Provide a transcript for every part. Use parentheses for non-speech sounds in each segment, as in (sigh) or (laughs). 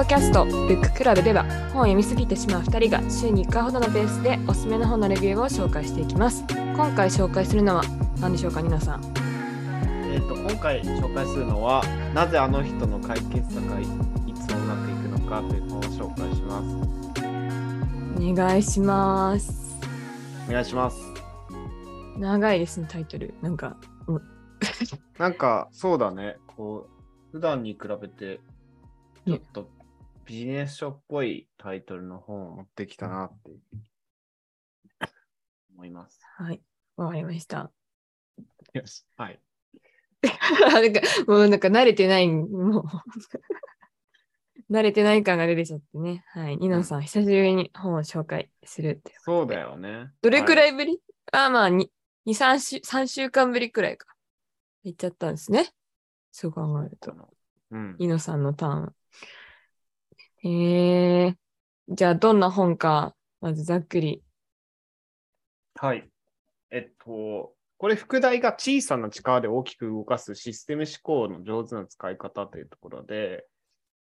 ドキャストブッククラブでは本を読みすぎてしまう2人が週に1回ほどのペースでおすすめの本のレビューを紹介していきます。今回紹介するのは何でしょうか皆さん。えっと今回紹介するのは「なぜあの人の解決策はいつもうまくいくのか」という本を紹介します。お願いします。お願いします。長いですねタイトル。なんかう。んなんかそうだね。こう普段に比べてちょっとビジネス書っぽいタイトルの本を持ってきたなって思います。はい。わかりました。よし。はい。(laughs) なんかもうなんか慣れてないもう (laughs) 慣れてない感が出てちゃってね。はい。ニノさん久しぶりに本を紹介するってそうだよね。どれくらい、いぶり、あまあ、2、3週、3週間ぶりくらいか。行っちゃったんですね。そう考えると。うん、イノさんのターン。へえー。じゃあ、どんな本か、まずざっくり。はい。えっと、これ、副題が小さな力で大きく動かすシステム思考の上手な使い方というところで、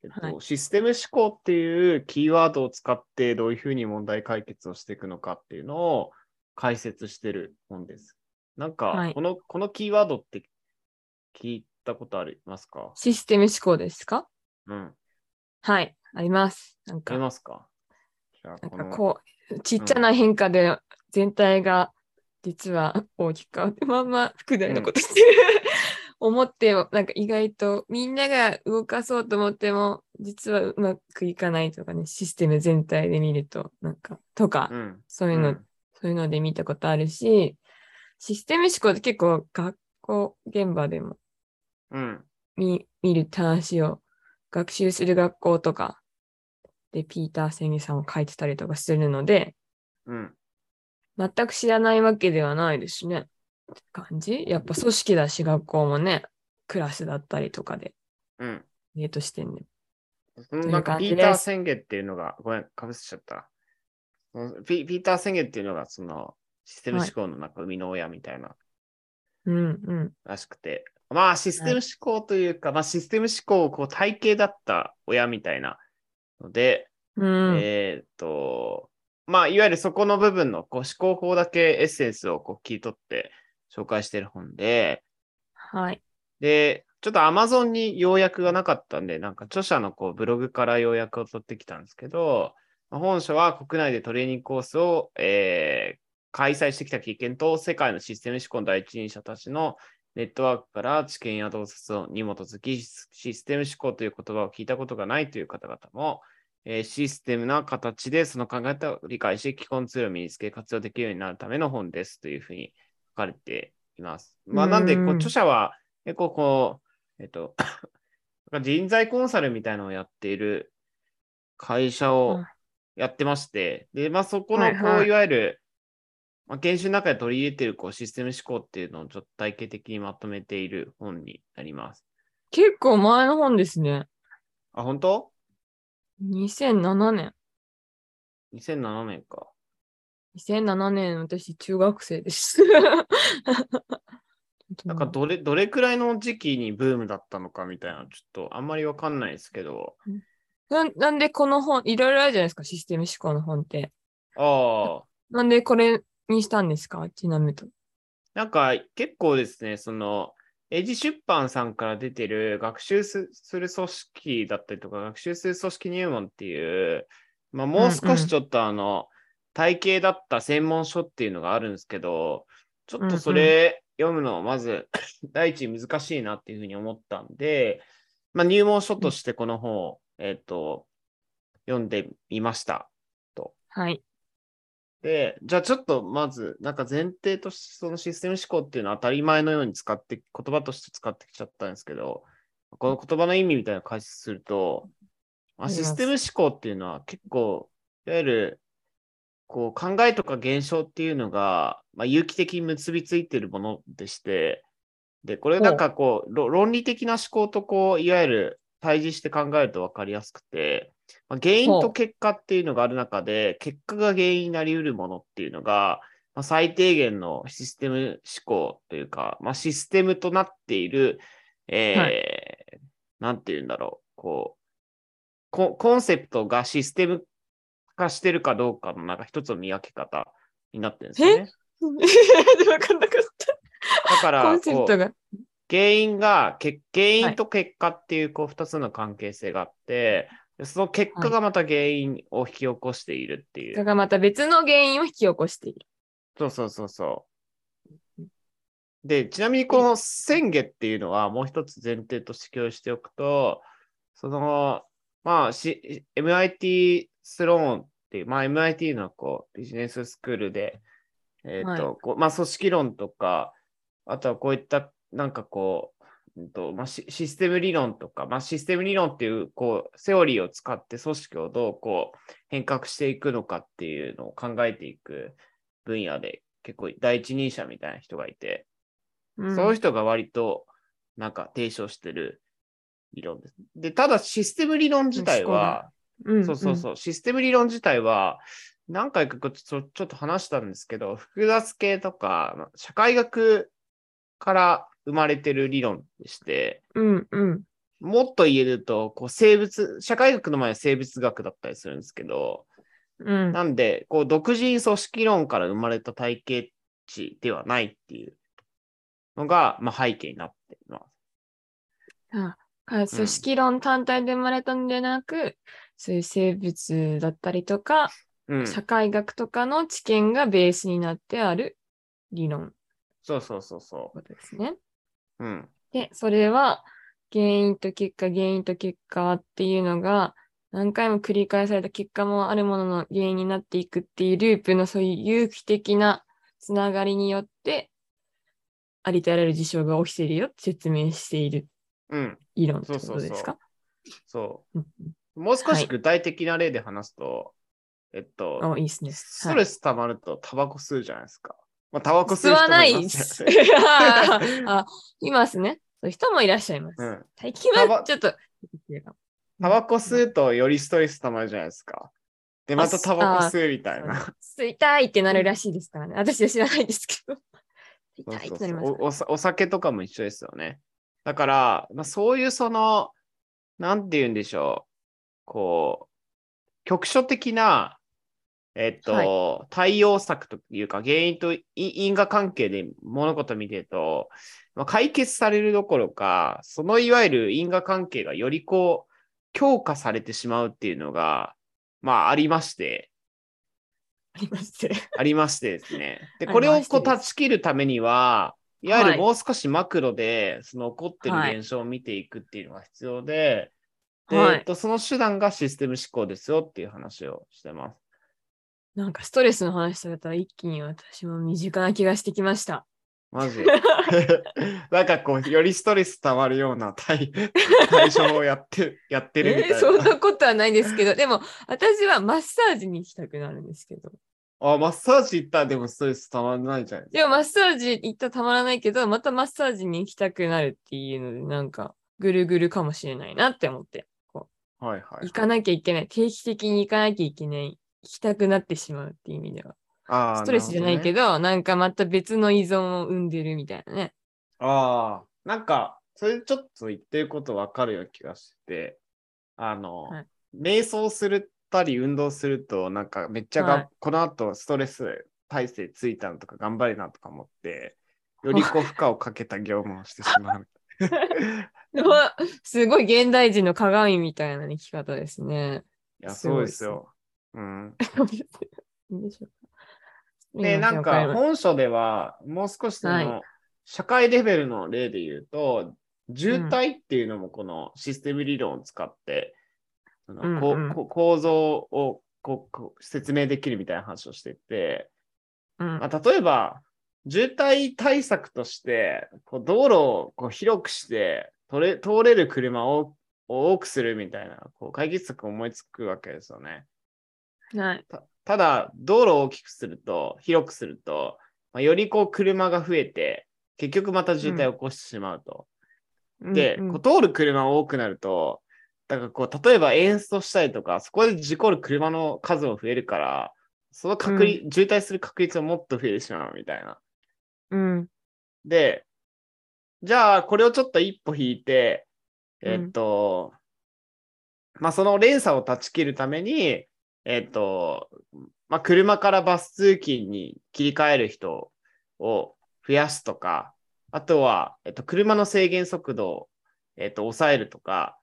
えっとはいシステム思考っていうキーワードを使ってどういうふうに問題解決をしていくのかっていうのを解説してる本です。なんか、はいこの、このキーワードって聞いたことありますか？システム思考ですか？うん。はい、あります。なんありか、ますか？なんかこう、ちっちゃな変化で全体が実は大きく変わって、まあまあ、副題のことしてる。思っても、なんか意外とみんなが動かそうと思っても、実はうまくいかないとかね、システム全体で見ると、なんか、とか、うん。そういうの、んそういうので見たことあるし、システム思考って結構学校現場でもうん。見見るって話を学習する学校とかでピーター・センゲさんを書いてたりとかするので、うん。全く知らないわけではないですね。って感じ？やっぱ組織だし学校もね、クラスだったりとかで、うん。例としてね。そのというなんかピーター宣言っていうのが、ごめん、かぶせちゃった。ピピーター宣言っていうのが、そのシステム思考のなんか生みの親みたいなうんうん。らしくて、まあシステム思考というか、まあシステム思考をこう体系だった親みたいなので、うん。えーっと、まあいわゆるそこの部分のこう思考法だけエッセンスをこう切り取って紹介してる本で、はい。で、ちょっと Amazon に要約がなかったんで、なんか著者のこうブログから要約を取ってきたんですけど、まあ本書は国内でトレーニングコースを、えー開催してきた経験と世界のシステム思考の第一人者たちのネットワークから知見や洞察に基づきシステム思考という言葉を聞いたことがないという方々も、えーシステムな形でその考え方を理解し、基本ツールを身につけ活用できるようになるための本ですというふうに書かれています。まあ、なんで、こううん著者は結構こう、えっと、人材コンサルみたいなのをやっている会社をやってまして、で、まあそこのこう、はいはいいわゆる、まあ、研修の中で取り入れているこうシステム思考っていうのをちょっと体系的にまとめている本になります。結構前の本ですね。あ、本当？2007年。?2007 年か。2007年、私、中学生です。(laughs) なんかどれ、どれくらいの時期にブームだったのかみたいな、ちょっとあんまりわかんないですけど、ななんでこの本、いろいろあるじゃないですか、システム思考の本って。ああ、なんでこれにしたんですかちなみにと。なんか結構ですね、その、エイジ出版さんから出てる学習すする組織だったりとか、学習する組織入門っていう、まあ、もう少しちょっとあの、体系だった専門書っていうのがあるんですけど、ちょっとそれ読むのまず (coughs) 第一難しいなっていうふうに思ったんで、まあ、入門書としてこの本を、えっ、と、読んでみました。はい。で、じゃあちょっとまず、なんか前提としてそのシステム思考っていうのは当たり前のように使って、言葉として使ってきちゃったんですけど、この言葉の意味みたいなのを解説すると、まあ、システム思考っていうのは結構、いわゆる、こう考えとか現象っていうのが、まあ、有機的に結びついているものでして、で、これなんかこう、ろ論理的な思考とこう、いわゆる対峙して考えると分かりやすくて、まあ、原因と結果っていうのがある中で、結果が原因になり得るものっていうのが、まあ、最低限のシステム思考というか、まあ、システムとなっている、えーはなんて言うんだろう、こう、ココンセプトがシステム化してるかどうかのなんか一つの見分け方になってるんですよね。(laughs) わかんなかった。だから、コンセプトが。原因が、け原因と結果っていうこう二つの関係性があって、でその結果がまた原因を引き起こしているっていう。それがまた別の原因を引き起こしている。そうそうそうそう。で、ちなみにこの宣言っていうのはもう一つ前提として共有しておくと、その、まあ、し MIT スローンっていう、まあ MIT のこうビジネススクールで、えっ、と、はこうまあ組織論とか、あとはこういったなんかこう、うんとまあ、シシステム理論とか、まあ、システム理論っていうこうセオリーを使って組織をどうこう変革していくのかっていうのを考えていく分野で結構第一人者みたいな人がいて、うん。そういう人が割となんか提唱してる理論です。で、ただシステム理論自体は、うんそうそうそう、システム理論自体は何回かちょっと話したんですけど、複雑系とかまあ社会学から生まれてる理論でして、うんうん。もっと言えると、こう生物、社会学の前は生物学だったりするんですけど、うん。なんで、こう独自に組織論から生まれた体系値ではないっていうのが、まあ、背景になっています。あか組織論単体で生まれたんでなく、そういう生物だったりとか、うん。社会学とかの知見がベースになってある理論そうそうそうそことですね。う。うん。で、それは原因と結果、原因と結果っていうのが何回も繰り返された結果もあるものの原因になっていくっていうループのそういう有機的なつながりによってありとあらゆる事象が起きているよって説明しているうん。理論ってことですか？そう。もう少はいし具体的な例で話すと、えっと、あ、いいね。ストレス溜まるとタバコ吸うじゃないですか。まあ、タバコ吸吸う人もわないいますよね。あ (laughs) あ、いますね。そういう人もいらっしゃいます。うん。はちょっと、タバコ吸うとよりストレス溜まるじゃないですか。で、またタバコ吸うみたいな。吸いたいってなるらしいですからね。私は知らないですけど。吸いそうたいっそうそうてなりますおおさお酒とかも一緒ですよね。だから、まあ、そういうその、なんて言うんでしょう。こう、局所的な、えっと、対応策というか、原因とい因果関係で物事を見てると、まあ、解決されるどころか、そのいわゆる因果関係がよりこう、強化されてしまうっていうのが、まあ、ありまして、ありますね。ありましてですね。で、(laughs) これをこう断ち切るためには、いわゆはいるもう少しマクロで、その起こってはいる現象を見ていくっていうのが必要で、ではいえっと、その手段がシステム思考ですよっていう話をしてます。なんかストレスの話されたら一気に私も身近な気がしてきました。マジ？(laughs) (laughs) なんかこう、よりストレス溜まるような対対処をやって、やってるみたいな。えーそんなことはないですけど、でも私はマッサージに行きたくなるんですけど。あ、マッサージ行ったらでもストレス溜まらないじゃないでもマッサージ行ったらたまらないけど、またマッサージに行きたくなるっていうので、なんかぐるぐるかもしれないなって思って。か。はいはい。行かなきゃいけない。定期的に行かなきゃいけない。行きたくなってしまうっていう意味では。あーストレスじゃないけどねど、なんかまた別の依存を生んでるみたいなね。ああ、なんか、それちょっと言ってることわかるような気がして、あの、はい瞑想するたり運動すると、なんかめっちゃが、はいこの後ストレス耐性ついたのとか頑張れなとか思って、よりこう負荷をかけた業務をしてしまう。(laughs) すごい現代人の鏡みたいな生き方ですね。いや、そうですよ。うん。(laughs) いいでしょうか。で、なんか本書では、もう少しその、はい社会レベルの例で言うと、渋滞っていうのもこのシステム理論を使って、こううんうんこ構造をこう説明できるみたいな話をしてて、うんまあ、例えば、渋滞対策として、こう道路をこう広くして通れ通れる車を多くするみたいなこう解決策を思いつくわけですよね。はい。たただ、道路を大きくすると、広くすると、まあ、よりこう車が増えて、結局また渋滞を起こしてしまうと。で、うんうんこう通る車が多くなると、だからこう、例えばエンストしたりとか、そこで事故る車の数も増えるから、その確率、渋滞する確率がもっと増えてしまうみたいな。うん。で、じゃあ、これをちょっと一歩引いて、うんえっと、まあ、その連鎖を断ち切るために、えっ、と、まあ、車からバス通勤に切り替える人を増やすとか、あとは、えっ、と、車の制限速度を、えっ、と、抑えるとか、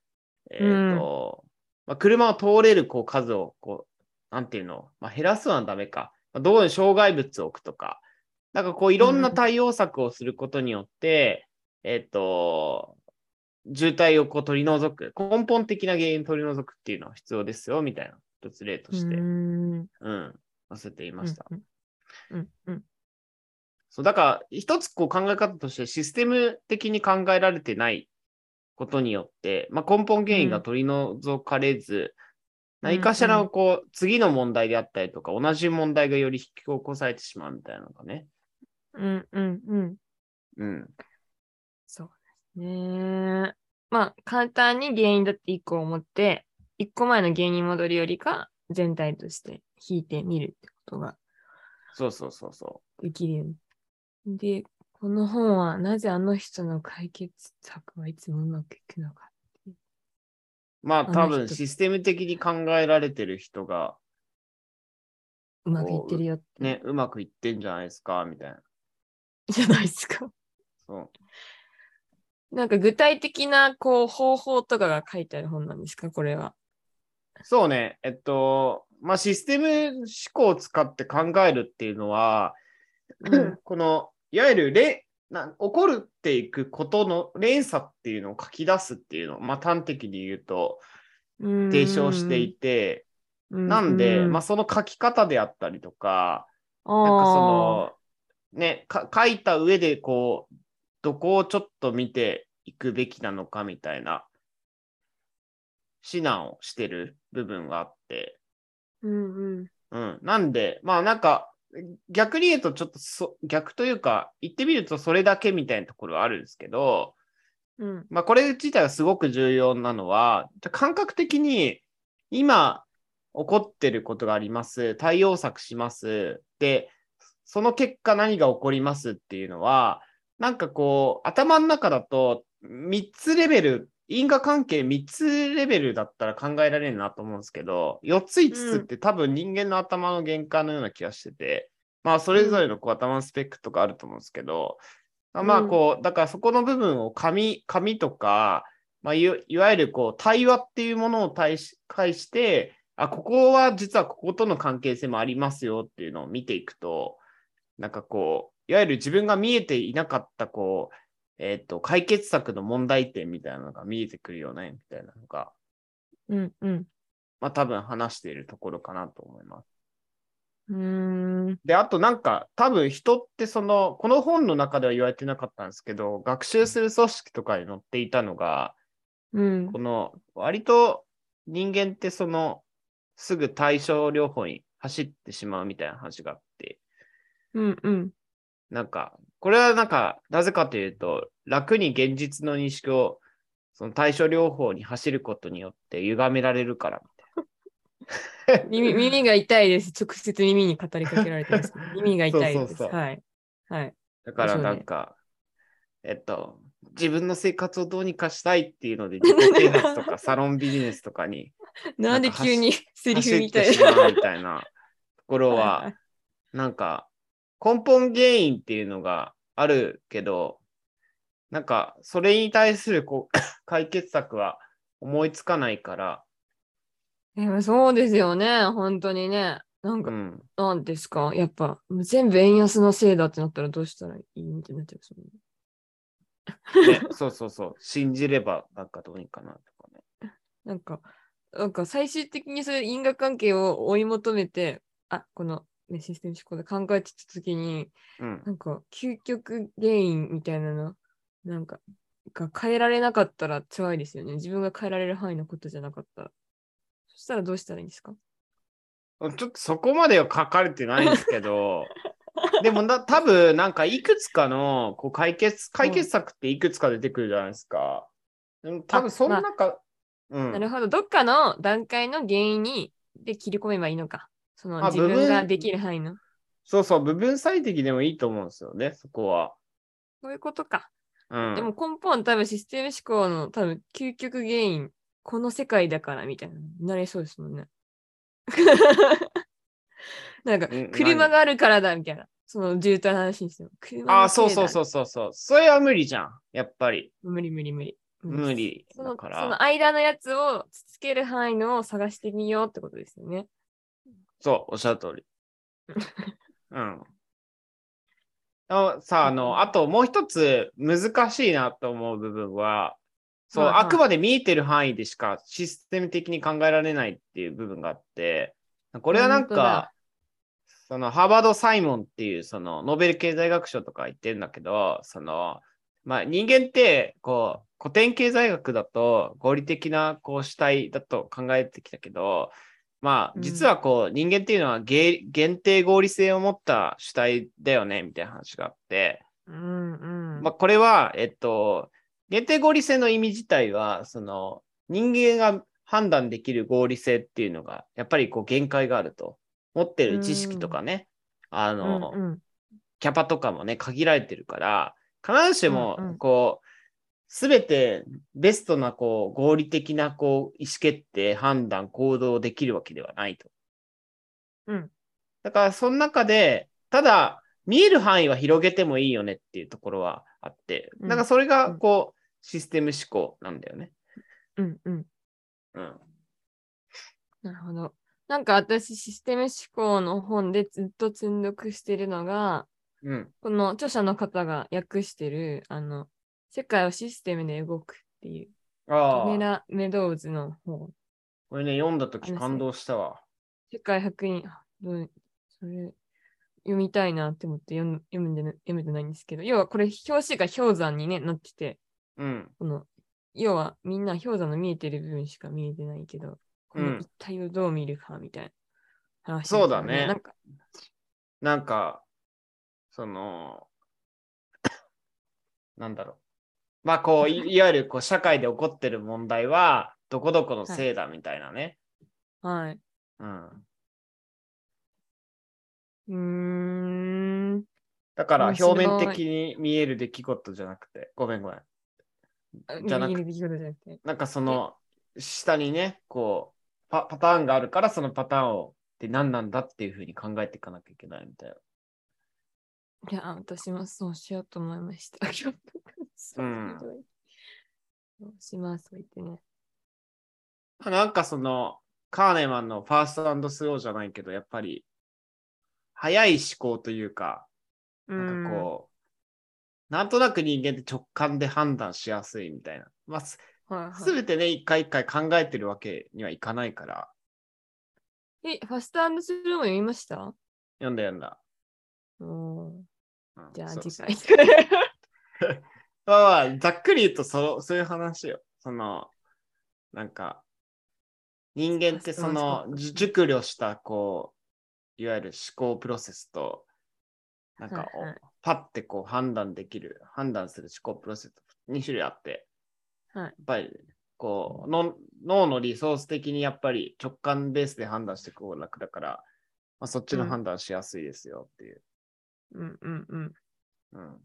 えっ、と、まあ、車を通れるこう数を、こう、なんていうの、まあ、減らすのはダメか。まあ、どこに障害物を置くとか、なんかこういろんな対応策をすることによって、えっ、と、渋滞をこう取り除く、根本的な原因を取り除くっていうのは必要ですよ、みたいな一つ例として、うん、ん載せていました。うんうんうんそう、だから一つこう考え方としてシステム的に考えられてないことによって、まあ、根本原因が取り除かれず、何かしらのこう、次の問題であったりとか、同じ問題がより引き起こされてしまうみたいなのがね。うんうんうん。うん。そうですね。まあ、簡単に原因だって一個思って、一個前の原因に戻るよりか、全体として引いてみるってことがそうそうそうそできる。で、この本はなぜあの人の解決策はいつもうまくいくのか。う。まあ多分人システム的に考えられてる人がうまくいってるよって。ね、うまくいってんじゃないですか、みたいな。じゃないですか。そう。なんか具体的なこう方法とかが書いてある本なんですかこれは。そうね、えっと、まあシステム思考を使って考えるっていうのは、うん。この、いわゆるれな起こるっていくことの連鎖っていうのを書き出すっていうのを、まあ端的に言うと提唱していて、なんで、まあその書き方であったりとか、あ、なんかその、ね、か書いた上でこう、どこをちょっと見ていくべきなのかみたいな指南をしてる部分があって、うんうん。うん。なんで、まあなんか、逆に言うとちょっとそ逆というか、言ってみるとそれだけみたいなところはあるんですけど、うんまあこれ自体はすごく重要なのは、感覚的に今起こってることがあります。対応策します。で、その結果何が起こりますっていうのは、なんかこう、頭の中だと3つレベル、因果関係3つレベルだったら考えられるなと思うんですけど、4つ5つって多分人間の頭の限界のような気がしてて、まあそれぞれのこう頭のスペックとかあると思うんですけど、まあこう、だからそこの部分を紙、紙とか、まあいわゆるこう対話っていうものを対し介して、あ、ここは実はこことの関係性もありますよっていうのを見ていくと、なんかこう、いわゆる自分が見えていなかったこう、えっ、と、解決策の問題点みたいなのが見えてくるよね、みたいなのが、うんうん。まあ多分話しているところかなと思います。うーん。で、あとなんか多分人ってその、この本の中では言われてなかったんですけど、学習する組織とかに載っていたのが、うんこ。の割と人間ってその、すぐ対症療法に走ってしまうみたいな話があって、うんうん。なんか、これはなんか、なぜかというと、楽に現実の認識を、その対処療法に走ることによって歪められるからみたいな。(laughs) 耳耳が痛いです。直接耳に語りかけられてます。耳が痛いです。そうそうそうはい。はい。だからなんか、えっと、自分の生活をどうにかしたいっていうので、自己啓発とか (laughs) サロンビジネスとかになんで急にセリフみたいな。うみたいなところは (laughs) いは、なんか、根本原因っていうのがあるけど、なんか、それに対するこう (coughs) 解決策は思いつかないから、でもそうですよね。本当にね。なんか、うん。なんですか？やっぱ、全部円安のせいだってなったらどうしたらいいみたいになっちゃうそね、(laughs) そうそうそう。信じれば、なんかどうにかなとかね。なんか、なんか最終的にそういう因果関係を追い求めて、あ、この、ね、システム思考で考えてたときに、うん。なんか、究極原因みたいなの、なんか、が変えられなかったら辛いですよね。自分が変えられる範囲のことじゃなかったら。そしたらどうしたらいいんですか？ちょっとそこまでは書かれてないんですけど、でもな、多分なんかいくつかのこう解決、解決策っていくつか出てくるじゃないですか。でも多分その中、うん。なるほど。どっかの段階の原因に、で切り込めばいいのか。そのあ自分ができる範囲の。そうそう、部分最適でもいいと思うんですよね、そこは。そういうことか。うん。でも根本多分システム思考の多分究極原因この世界だからみたいな、なれそうですもんね。(laughs) なんかうん、車があるからだみたいな。その渋滞の話にしても。車ああ、そうそうう。そうそうそう。それは無理じゃん。やっぱり。無理無理無理。無理。その間のやつをつつける範囲のを探してみようってことですよね。そう、おっしゃる通り。うん。あさあ、あの、あともう一つ難しいなと思う部分は、そう、はいはいあくまで見えてる範囲でしかシステム的に考えられないっていう部分があって、これはなんか、そのハーバード・サイモンっていうそのノーベル経済学賞とか言ってるんだけど、その、まあ人間ってこう古典経済学だと合理的なこう主体だと考えてきたけど、まあうん。実はこう人間っていうのは限限定合理性を持った主体だよねみたいな話があって、うんうん。まあこれは、えっと、限定合理性の意味自体は、その人間が判断できる合理性っていうのが、やっぱりこう限界があると。持ってる知識とかね、あの、うんうん。キャパとかもね、限られてるから、必ずしもうんうん、こう、すべてベストな、こう、合理的な、こう、意思決定、判断、行動できるわけではないと。うん。だから、その中で、ただ、見える範囲は広げてもいいよねっていうところはあって、うんなんかそれが、うんこう、システム思考なんだよね。うんうん。うん。なるほど。なんか私、システム思考の本でずっと積んどくしてるのが、うん。この著者の方が訳してる、あの、世界はシステムで動くっていう、ああ、メラ・メドウズの本。これね、読んだとき感動したわ。世界100人、あどうそれ、読みたいなって思って読む読んでな読めてないんですけど、要はこれ、表紙が氷山に、ね、なってて、うん。この、要はみんな氷山の見えてる部分しか見えてないけど、こうんの一体をどう見るかみたいな話ですよ、そうだねなんか、なんか、その、(coughs) なんだろう。まあ、こう、いいわゆるこう社会で起こってる問題は、どこどこのせいだみたいなね。はい。うん。うーん。だから、表面的に見える出来事じゃなくて、ごめんごめん。じゃなくて。なんかその、下にね、こうパ、パターンがあるから、そのパターンを、って何なんだっていうふうに考えていかなきゃいけないみたいな。いや、私もそうしようと思いました。(laughs) うん。そうします、と言ってね。なんかその、カーネマンのファーストスローじゃないけど、やっぱり、早い思考というか、なんかこう、なんとなく人間って直感で判断しやすいみたいな。まあ、すうん、はい。てね、一回一回考えてるわけにはいかないから、え、ファストスルーも読みました？読んだ読んだ。おー。うんじゃあそう次そう。回。(laughs) まあまあ、ざっくり言うとそう、そういう話よ。その、なんか、人間ってその、熟慮した、こう、いわゆる思考プロセスと、なんかパッてこう判断できる、判断する思考プロセス2種類あって、はいやっぱり、こうの、脳のリソース的にやっぱり直感ベースで判断していく方が楽だから、まあ、そっちのうん判断しやすいですよっていう。うんうんうん。うん。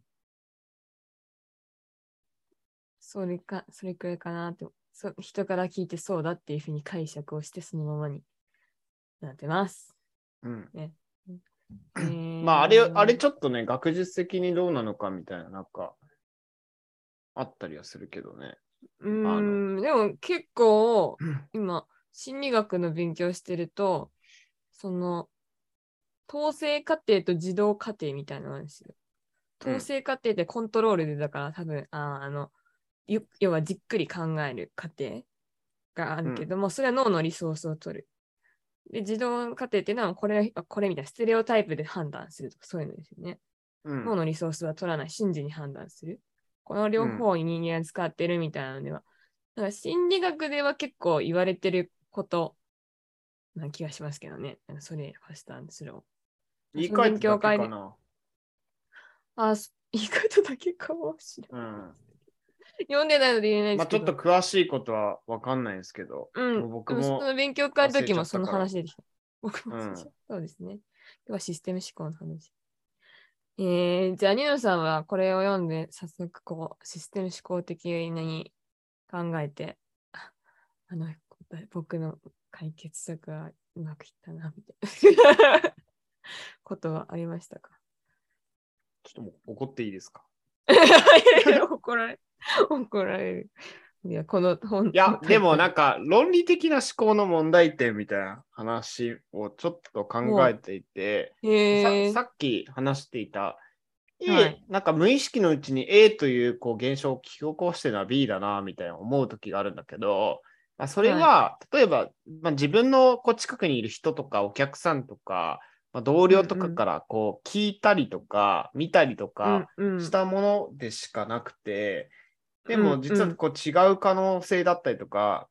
それか、それくらいかなって、そ人から聞いてそうだっていうふうに解釈をして、そのままになってます。うん。(clears throat) えーまあ、あれ、あれちょっとね、学術的にどうなのかみたいな、なんか、あったりはするけどね。うーん、でも結構、今、心理学の勉強してると、その、統制過程と自動過程みたいなのがあるんですよ。うん統制過程ってコントロールで、だから多分、あーあの、よ要はじっくり考える過程があるけども、それは脳のリソースを取る。で、自動過程っていうのは、これ、あこれみたいなステレオタイプで判断するとか、そういうのですよね。うん。脳のリソースは取らない、瞬時に判断する。この両方に人間が使ってるみたいなのでは、だから心理学では結構言われてることな気がしますけどね。それ、ファスタースロ言い換えてだけかな。ー。あ、す言い方だけかもしれない。うん。読んでないので言えないでまあ、すけど。ちょっと詳しいことはわかんないですけど、うん、僕もの勉強会の時もその話出てきた。僕もうんそうですね。今日はシステム思考の話。えー、じゃあ、ニノさんはこれを読んで、早速こう、システム思考的に考えて、ああの、僕の解決策はうまくいったな、みたいなことはありましたか？ちょっともう怒っていいですか？(laughs) 怒られ、怒られる。いや、この本。いや、でもなんか論理的な思考の問題点みたいな話をちょっと考えていて、ささっき話していた A、はいなんか無意識のうちに A というこう現象を引き起こしてるのは B だなみたいな思う時があるんだけど、まあ、それは、例えば、まあ、自分のこう近くにいる人とかお客さんとか、まあ、同僚とかからこう聞いたりとか見たりとかしたものでしかなくて、でも実はこう違う可能性だったりとか、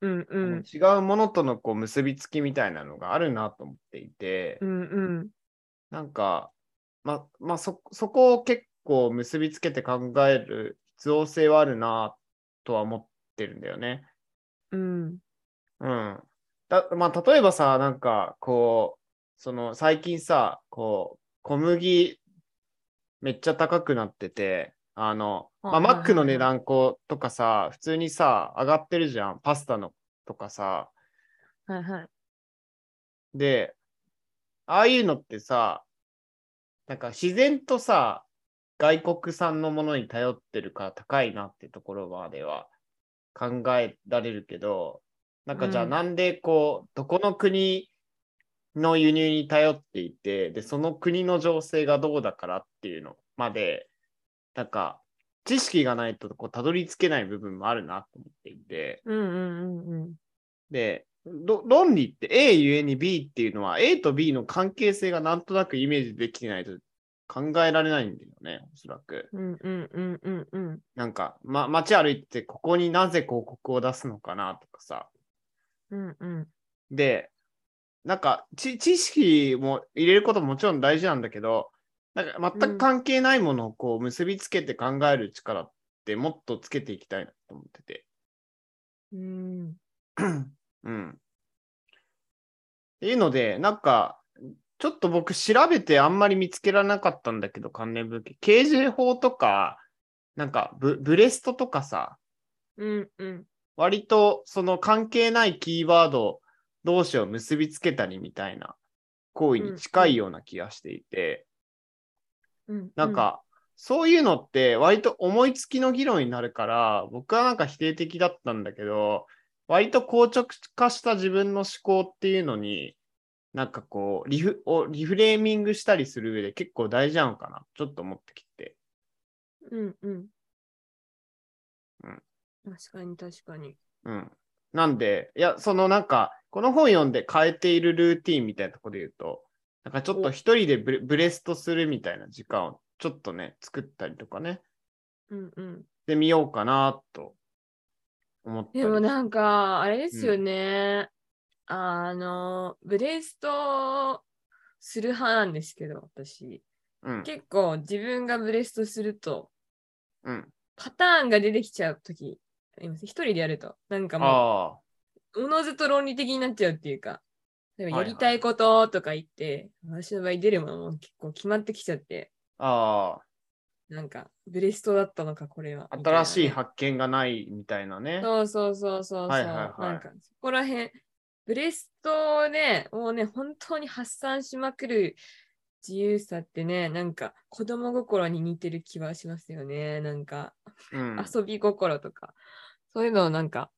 うんうん。違うものとのこう結びつきみたいなのがあるなと思っていて、うんうん。なんか、ま、まあ、そ、そこを結構結びつけて考える必要性はあるなとは思ってるんだよね。うん。うん。だまあ、例えばさ、なんか、こう、その、最近さ、こう、小麦、めっちゃ高くなってて、あの、まあ、マックの値段こうとかさ、普通にさ、上がってるじゃん。パスタのとかさ。はいはい。で、ああいうのってさ、なんか自然とさ、外国産のものに頼ってるから高いなってところまでは考えられるけど、なんかじゃあうんなんでこう、どこの国の輸入に頼っていて、で、その国の情勢がどうだからっていうのまで、なんか知識がないとこうたどり着けない部分もあるなと思っていて、うんうんうんうん。で、ろ論理って A ゆえに B っていうのは A と B の関係性がなんとなくイメージできてないと考えられないんだよね、おそらく。うんうんうんうんうん。なんか、ま、街歩いてここになぜ広告を出すのかなとかさ。うんうん。で、なんか知知識も入れることももちろん大事なんだけど、なんか全く関係ないものをこう結びつけて考える力ってもっとつけていきたいなと思ってて。うんうん。っていうので、なんか、ちょっと僕調べてあんまり見つけられなかったんだけど、関連文献。刑事法とか、なんかブ、ブレストとかさ、うんうん。割とその関係ないキーワード同士を結びつけたりみたいな行為に近いような気がしていて、うん。なんか、そういうのって割と思いつきの議論になるから、僕はなんか否定的だったんだけど、割と硬直化した自分の思考っていうのに、なんかこうリフをリフレーミングしたりする上で結構大事なのかな、ちょっと思ってきて。うんうん。うん確かに確かに。うん。なんで、いや、そのなんか、この本読んで変えているルーティンみたいなところで言うと、なんかちょっと一人でブレブレストするみたいな時間をちょっとね、作ったりとかね、うんうん。してみようかなと思ったりでもなんか、あれですよね。あの、ブレストする派なんですけど、私。うん。結構自分がブレストすると、うん。パターンが出てきちゃうとき、あります一人でやると。なんかもあう、おのずと論理的になっちゃうっていうか、やりたいこととか言って、私の場合出るものも結構決まってきちゃって、あ、あなんか、ブレストだったのか、これは。新しい発見がないみたいなね。そうそうそうそうそう。はいはいはいなんか、そこら辺、ブレストね、もうね、本当に発散しまくる自由さってね、なんか、子供心に似てる気はしますよね。なんか、うん。遊び心とか、そういうのをなんか、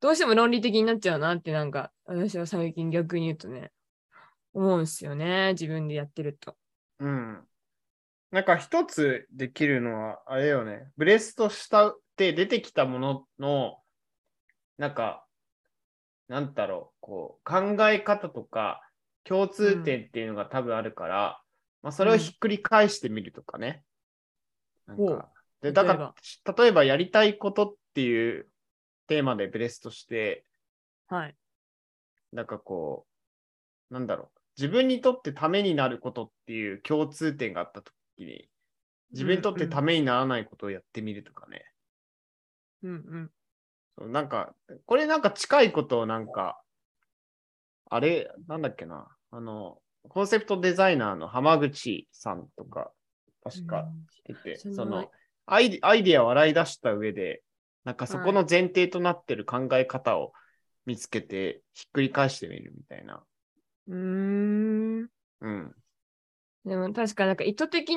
どうしても論理的になっちゃうなって、なんか、私は最近逆に言うとね、思うんですよね。自分でやってると。うん。なんか一つできるのは、あれよね、ブレストしたって出てきたものの、なんか、なんだろう、こう、考え方とか、共通点っていうのが多分あるから、まあ、それをひっくり返してみるとかね。なんほうか、で、だから、例えばやりたいことっていうテーマでブレストして、はい。なんかこう、なんだろう、自分にとってためになることっていう共通点があったときに、自分にとってためにならないことをやってみるとかね。うんうん。そうなんか、これなんか近いことをなんか、あれ、なんだっけな、あの、コンセプトデザイナーの浜口さんとか、確かうん言ってて、知らないそのアイデ、アイディアを洗い出した上で、なんかそこの前提となってる考え方を見つけて、ひっくり返してみるみたいな。うーん。うん。でも確かなんか意図的な